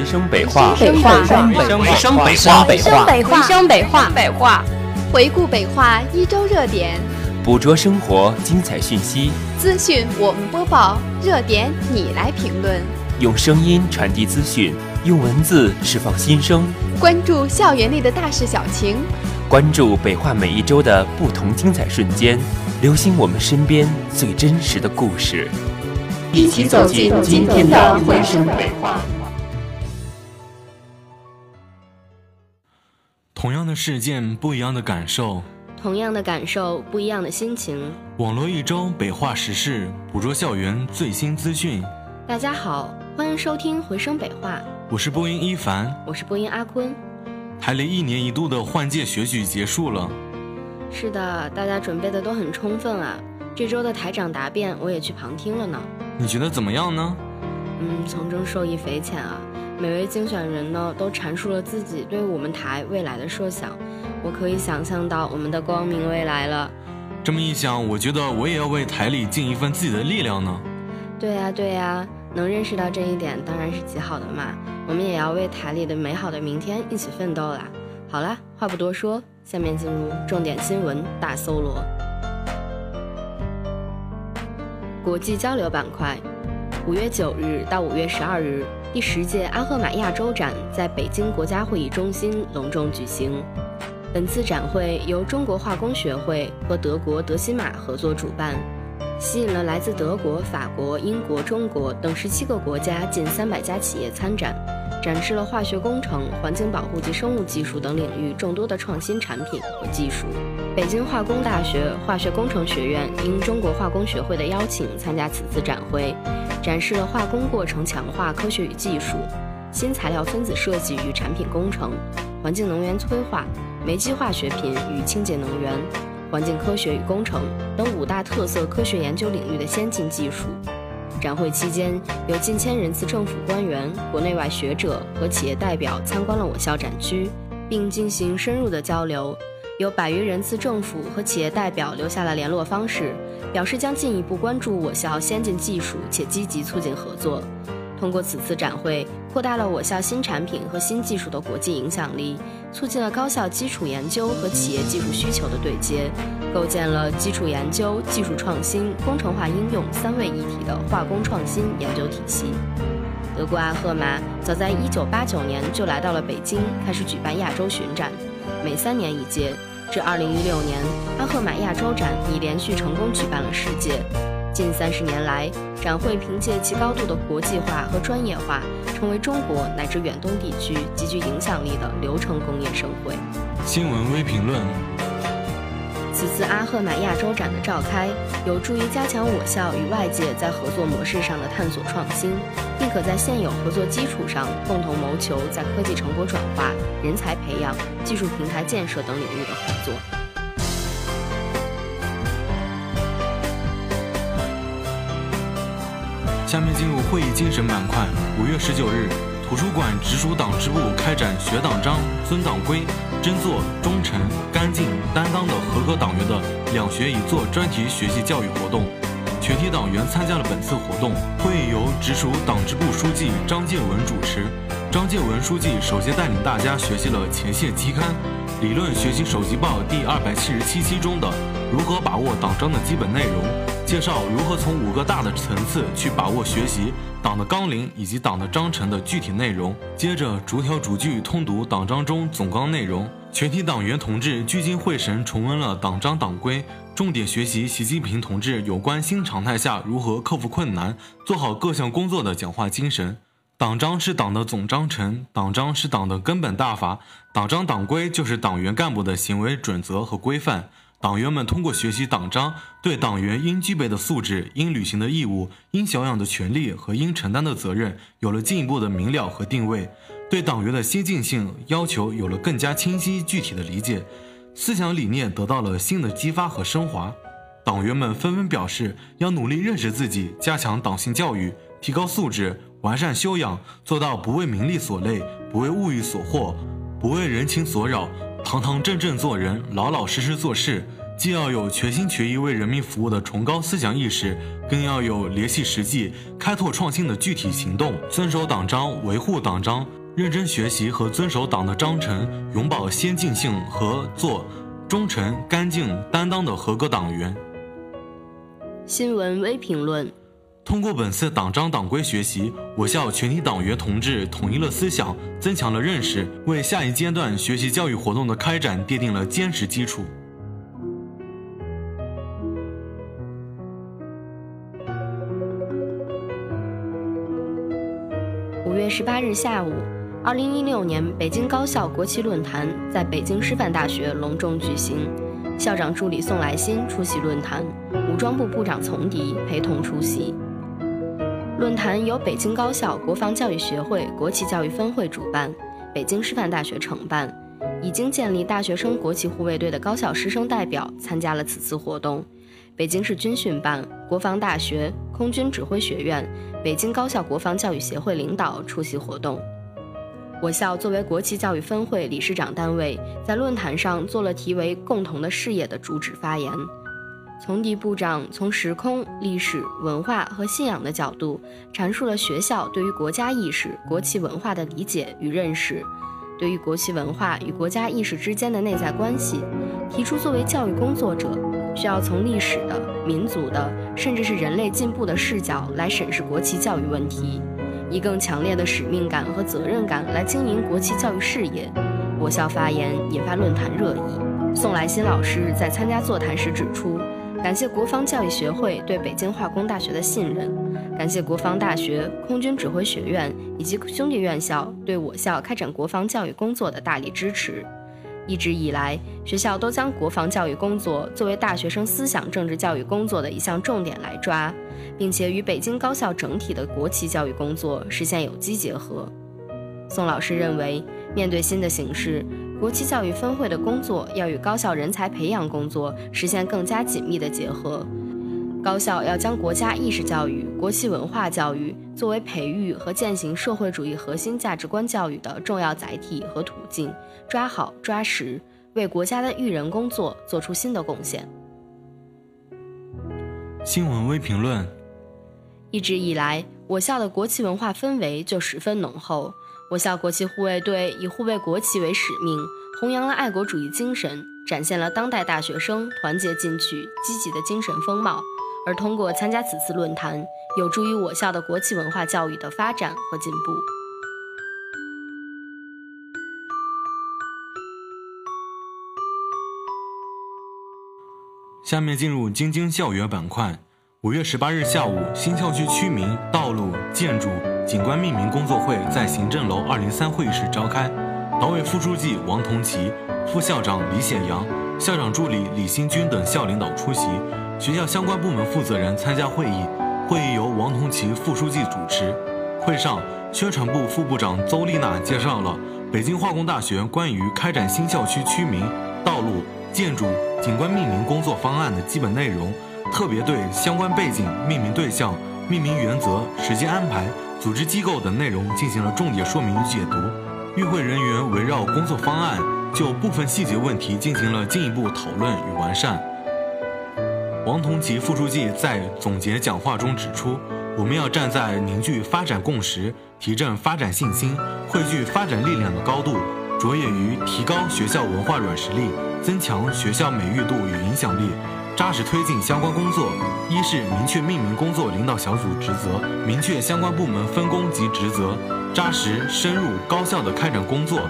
回声北话，回声北话，回声北话，回声北话，回声北话，北话，回顾北化一周热点，捕捉生活精彩讯息，资讯我们播报，热点你来评论，用声音传递资讯，用文字释放心声，关注校园内的大事小情，关注北化每一周的不同精彩瞬间，留心我们身边最真实的故事，一起走进今天的回声北化。同样的事件，不一样的感受；同样的感受，不一样的心情。网络一周北化时事，捕捉校园最新资讯。大家好，欢迎收听《回声北化》，我是播音一凡，我是播音阿坤。台里一年一度的换届选举结束了，是的，大家准备的都很充分啊。这周的台长答辩，我也去旁听了呢。你觉得怎么样呢？嗯，从中受益匪浅啊。每位竞选人呢，都阐述了自己对我们台未来的设想，我可以想象到我们的光明未来了。这么一想，我觉得我也要为台里尽一份自己的力量呢。对呀对呀，能认识到这一点当然是极好的嘛。我们也要为台里的美好的明天一起奋斗啦。好啦，话不多说，下面进入重点新闻大搜罗。国际交流板块，五月九日到五月十二日。第十届阿赫玛亚洲展在北京国家会议中心隆重举行。本次展会由中国化工学会和德国德西玛合作主办，吸引了来自德国、法国、英国、中国等十七个国家近三百家企业参展，展示了化学工程、环境保护及生物技术等领域众多的创新产品和技术。北京化工大学化学工程学院应中国化工学会的邀请参加此次展会。展示了化工过程强化科学与技术、新材料分子设计与产品工程、环境能源催化、煤基化学品与清洁能源、环境科学与工程等五大特色科学研究领域的先进技术。展会期间，有近千人次政府官员、国内外学者和企业代表参观了我校展区，并进行深入的交流。有百余人次政府和企业代表留下了联络方式。表示将进一步关注我校先进技术，且积极促进合作。通过此次展会，扩大了我校新产品和新技术的国际影响力，促进了高校基础研究和企业技术需求的对接，构建了基础研究、技术创新、工程化应用三位一体的化工创新研究体系。德国阿赫玛早在1989年就来到了北京，开始举办亚洲巡展，每三年一届。至2016年，阿赫玛亚洲展已连续成功举办了十届。近三十年来，展会凭借其高度的国际化和专业化，成为中国乃至远东地区极具影响力的流程工业盛会。新闻微评论。此次阿赫玛亚洲展的召开，有助于加强我校与外界在合作模式上的探索创新，并可在现有合作基础上，共同谋求在科技成果转化、人才培养、技术平台建设等领域的合作。下面进入会议精神板块。五月十九日。图书馆直属党支部开展“学党章、尊党规、真做忠诚、干净、担当”的合格党员的两学一做专题学习教育活动，全体党员参加了本次活动。会议由直属党支部书记张建文主持。张建文书记首先带领大家学习了《前线期刊》《理论学习手机报》第二百七十七期中的如何把握党章的基本内容，介绍如何从五个大的层次去把握学习。党的纲领以及党的章程的具体内容，接着逐条逐句通读党章中总纲内容。全体党员同志聚精会神重温了党章党规，重点学习习近平同志有关新常态下如何克服困难、做好各项工作的讲话精神。党章是党的总章程，党章是党的根本大法，党章党规就是党员干部的行为准则和规范。党员们通过学习党章，对党员应具备的素质、应履行的义务、应享有的权利和应承担的责任有了进一步的明了和定位，对党员的先进性要求有了更加清晰具体的理解，思想理念得到了新的激发和升华。党员们纷纷表示，要努力认识自己，加强党性教育，提高素质，完善修养，做到不为名利所累，不为物欲所惑，不为人情所扰。堂堂正正做人，老老实实做事，既要有全心全意为人民服务的崇高思想意识，更要有联系实际、开拓创新的具体行动，遵守党章，维护党章，认真学习和遵守党的章程，永葆先进性和做忠诚、干净、担当的合格党员。新闻微评论。通过本次党章党规学习，我校全体党员同志统一了思想，增强了认识，为下一阶段学习教育活动的开展奠定了坚实基础。五月十八日下午，二零一六年北京高校国旗论坛在北京师范大学隆重举行，校长助理宋来新出席论坛，武装部部长丛迪陪同出席。论坛由北京高校国防教育学会国旗教育分会主办，北京师范大学承办。已经建立大学生国旗护卫队的高校师生代表参加了此次活动。北京市军训办、国防大学、空军指挥学院、北京高校国防教育协会领导出席活动。我校作为国旗教育分会理事长单位，在论坛上做了题为“共同的事业”的主旨发言。丛迪部长从时空、历史文化和信仰的角度阐述了学校对于国家意识、国旗文化的理解与认识，对于国旗文化与国家意识之间的内在关系，提出作为教育工作者需要从历史的、民族的，甚至是人类进步的视角来审视国旗教育问题，以更强烈的使命感和责任感来经营国际教育事业。我校发言引发论坛热议。宋来新老师在参加座谈时指出。感谢国防教育学会对北京化工大学的信任，感谢国防大学、空军指挥学院以及兄弟院校对我校开展国防教育工作的大力支持。一直以来，学校都将国防教育工作作为大学生思想政治教育工作的一项重点来抓，并且与北京高校整体的国旗教育工作实现有机结合。宋老师认为，面对新的形势。国旗教育分会的工作要与高校人才培养工作实现更加紧密的结合。高校要将国家意识教育、国旗文化教育作为培育和践行社会主义核心价值观教育的重要载体和途径，抓好抓实，为国家的育人工作做出新的贡献。新闻微评论：一直以来，我校的国旗文化氛围就十分浓厚。我校国旗护卫队以护卫国旗为使命，弘扬了爱国主义精神，展现了当代大学生团结进取、积极的精神风貌。而通过参加此次论坛，有助于我校的国旗文化教育的发展和进步。下面进入京津校园板块。五月十八日下午，新校区区名、道路、建筑。景观命名工作会在行政楼二零三会议室召开，党委副书记王同奇、副校长李显阳、校长助理李新军等校领导出席，学校相关部门负责人参加会议。会议由王同奇副书记主持。会上，宣传部副部长邹丽娜介绍了北京化工大学关于开展新校区区名、道路、建筑、景观命名工作方案的基本内容，特别对相关背景、命名对象、命名原则、时间安排。组织机构等内容进行了重点说明与解读，与会人员围绕工作方案就部分细节问题进行了进一步讨论与完善。王同吉副书记在总结讲话中指出，我们要站在凝聚发展共识、提振发展信心、汇聚发展力量的高度，着眼于提高学校文化软实力，增强学校美誉度与影响力。扎实推进相关工作，一是明确命名工作领导小组职责，明确相关部门分工及职责，扎实深入高效的开展工作；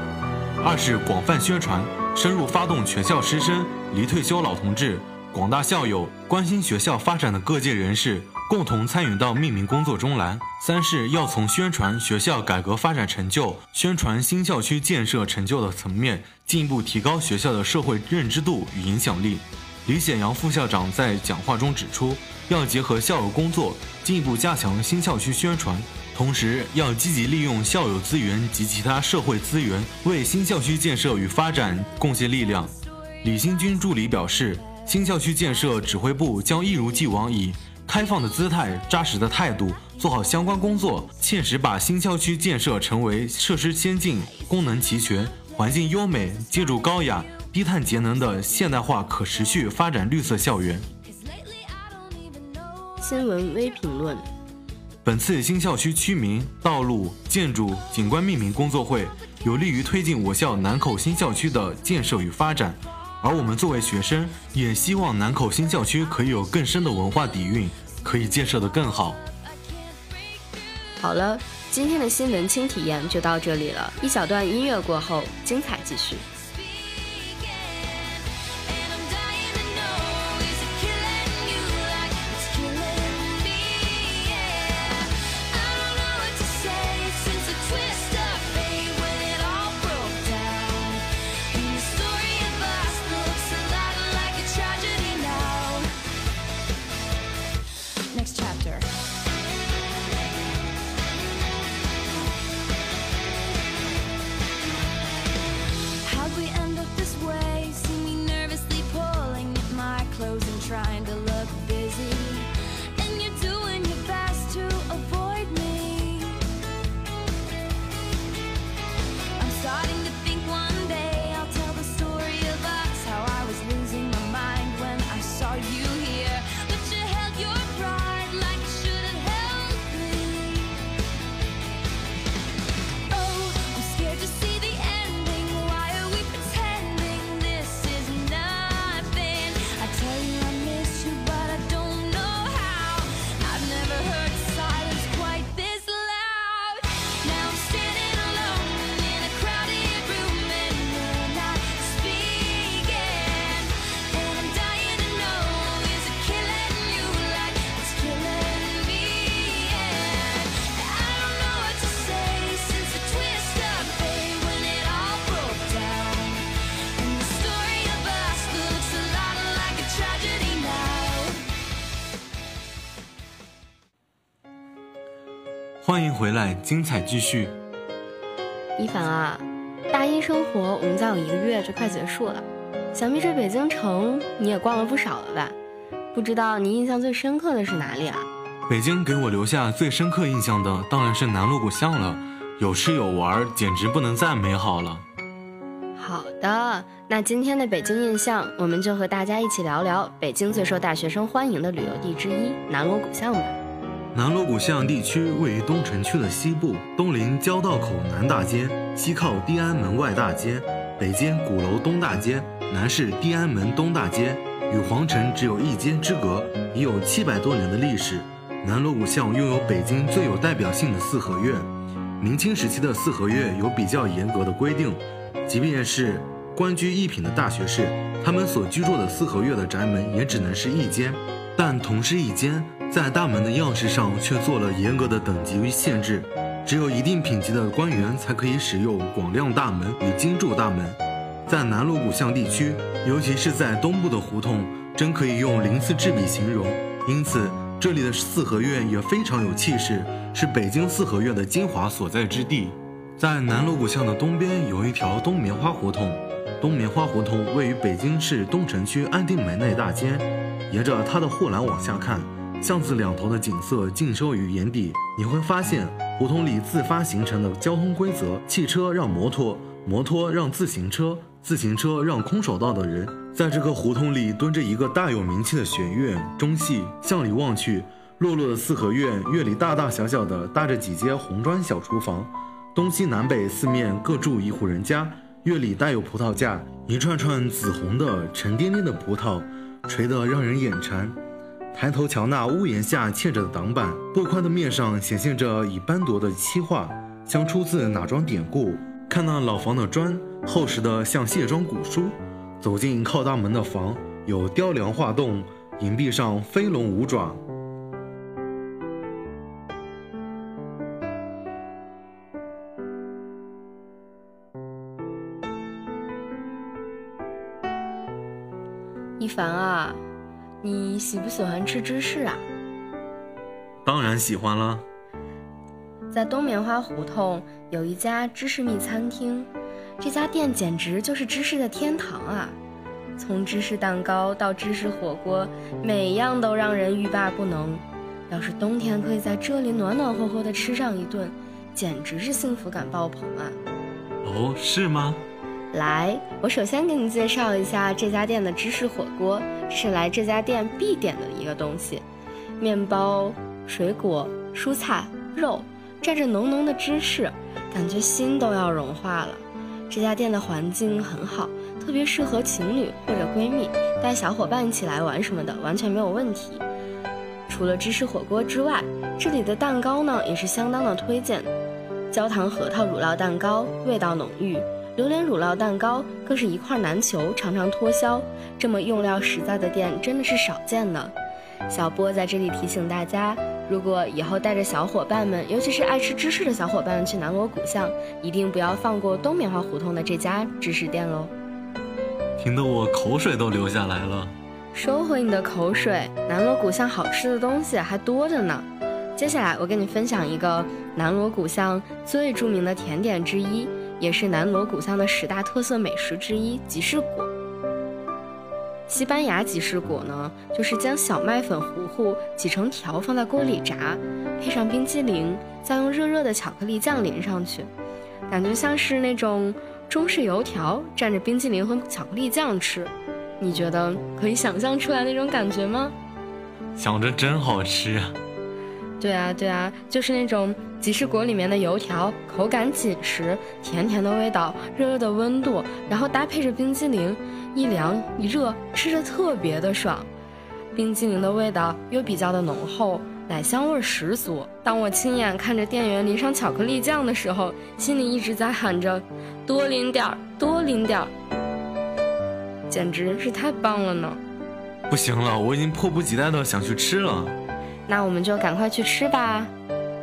二是广泛宣传，深入发动全校师生、离退休老同志、广大校友、关心学校发展的各界人士共同参与到命名工作中来；三是要从宣传学校改革发展成就、宣传新校区建设成就的层面，进一步提高学校的社会认知度与影响力。李显阳副校长在讲话中指出，要结合校友工作，进一步加强新校区宣传，同时要积极利用校友资源及其他社会资源，为新校区建设与发展贡献力量。李新军助理表示，新校区建设指挥部将一如既往以开放的姿态、扎实的态度做好相关工作，切实把新校区建设成为设施先进、功能齐全、环境优美、建筑高雅。低碳节能的现代化可持续发展绿色校园。新闻微评论：本次新校区区名、道路、建筑、景观命名工作会，有利于推进我校南口新校区的建设与发展。而我们作为学生，也希望南口新校区可以有更深的文化底蕴，可以建设得更好。好了，今天的新文青体验就到这里了。一小段音乐过后，精彩继续。欢迎回来，精彩继续。一凡啊，大一生活我们再有一个月就快结束了，想必这北京城你也逛了不少了吧？不知道你印象最深刻的是哪里啊？北京给我留下最深刻印象的当然是南锣鼓巷了，有吃有玩，简直不能再美好了。好的，那今天的北京印象，我们就和大家一起聊聊北京最受大学生欢迎的旅游地之一南锣鼓巷吧。南锣鼓巷地区位于东城区的西部，东临交道口南大街，西靠地安门外大街，北接鼓楼东大街，南是地安门东大街，与皇城只有一街之隔，已有七百多年的历史。南锣鼓巷拥有北京最有代表性的四合院。明清时期的四合院有比较严格的规定，即便是官居一品的大学士，他们所居住的四合院的宅门也只能是一间，但同是一间。在大门的样式上却做了严格的等级与限制，只有一定品级的官员才可以使用广亮大门与金柱大门。在南锣鼓巷地区，尤其是在东部的胡同，真可以用鳞次栉比形容。因此，这里的四合院也非常有气势，是北京四合院的精华所在之地。在南锣鼓巷的东边有一条东棉花胡同，东棉花胡同位于北京市东城区安定门内大街，沿着它的护栏往下看。巷子两头的景色尽收于眼底，你会发现胡同里自发形成的交通规则：汽车让摩托，摩托让自行车，自行车让空手道的人。在这个胡同里蹲着一个大有名气的学院中戏，向里望去，落落的四合院，院里大大小小的搭着几间红砖小厨房，东西南北四面各住一户人家，院里带有葡萄架，一串串紫红的沉甸甸的葡萄，垂得让人眼馋。抬头瞧那屋檐下嵌着的挡板，不宽的面上显现着已斑驳的漆画，像出自哪桩典故？看那老房的砖，厚实的像卸妆古书。走进靠大门的房，有雕梁画栋，银壁上飞龙舞爪。你喜不喜欢吃芝士啊？当然喜欢了。在东棉花胡同有一家芝士蜜餐厅，这家店简直就是芝士的天堂啊！从芝士蛋糕到芝士火锅，每样都让人欲罢不能。要是冬天可以在这里暖暖和和的吃上一顿，简直是幸福感爆棚啊！哦，是吗？来，我首先给你介绍一下这家店的芝士火锅，是来这家店必点的一个东西。面包、水果、蔬菜、肉，蘸着浓浓的芝士，感觉心都要融化了。这家店的环境很好，特别适合情侣或者闺蜜带小伙伴一起来玩什么的，完全没有问题。除了芝士火锅之外，这里的蛋糕呢也是相当的推荐，焦糖核桃乳酪蛋糕味道浓郁。榴莲乳酪蛋糕更是一块难求，常常脱销。这么用料实在的店真的是少见呢。小波在这里提醒大家，如果以后带着小伙伴们，尤其是爱吃芝士的小伙伴们去南锣鼓巷，一定不要放过东棉花胡同的这家芝士店喽。听得我口水都流下来了。收回你的口水，南锣鼓巷好吃的东西还多着呢。接下来我跟你分享一个南锣鼓巷最著名的甜点之一。也是南锣鼓巷的十大特色美食之一——吉士果。西班牙吉士果呢，就是将小麦粉糊糊挤成条放在锅里炸，配上冰激凌，再用热热的巧克力酱淋上去，感觉像是那种中式油条蘸着冰激凌和巧克力酱吃。你觉得可以想象出来那种感觉吗？想着真好吃啊！对啊，对啊，就是那种吉士果里面的油条，口感紧实，甜甜的味道，热热的温度，然后搭配着冰激凌，一凉一热，吃着特别的爽。冰激凌的味道又比较的浓厚，奶香味十足。当我亲眼看着店员淋上巧克力酱的时候，心里一直在喊着多淋点儿，多淋点儿，简直是太棒了呢！不行了，我已经迫不及待的想去吃了。那我们就赶快去吃吧。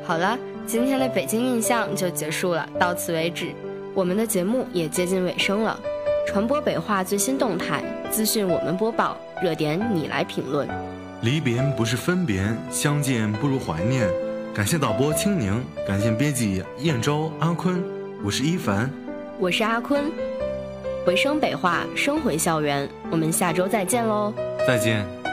好了，今天的北京印象就结束了，到此为止。我们的节目也接近尾声了。传播北化最新动态资讯，我们播报；热点你来评论。离别不是分别，相见不如怀念。感谢导播青宁，感谢编辑燕州阿坤。我是一凡，我是阿坤。回声北化，声回校园。我们下周再见喽！再见。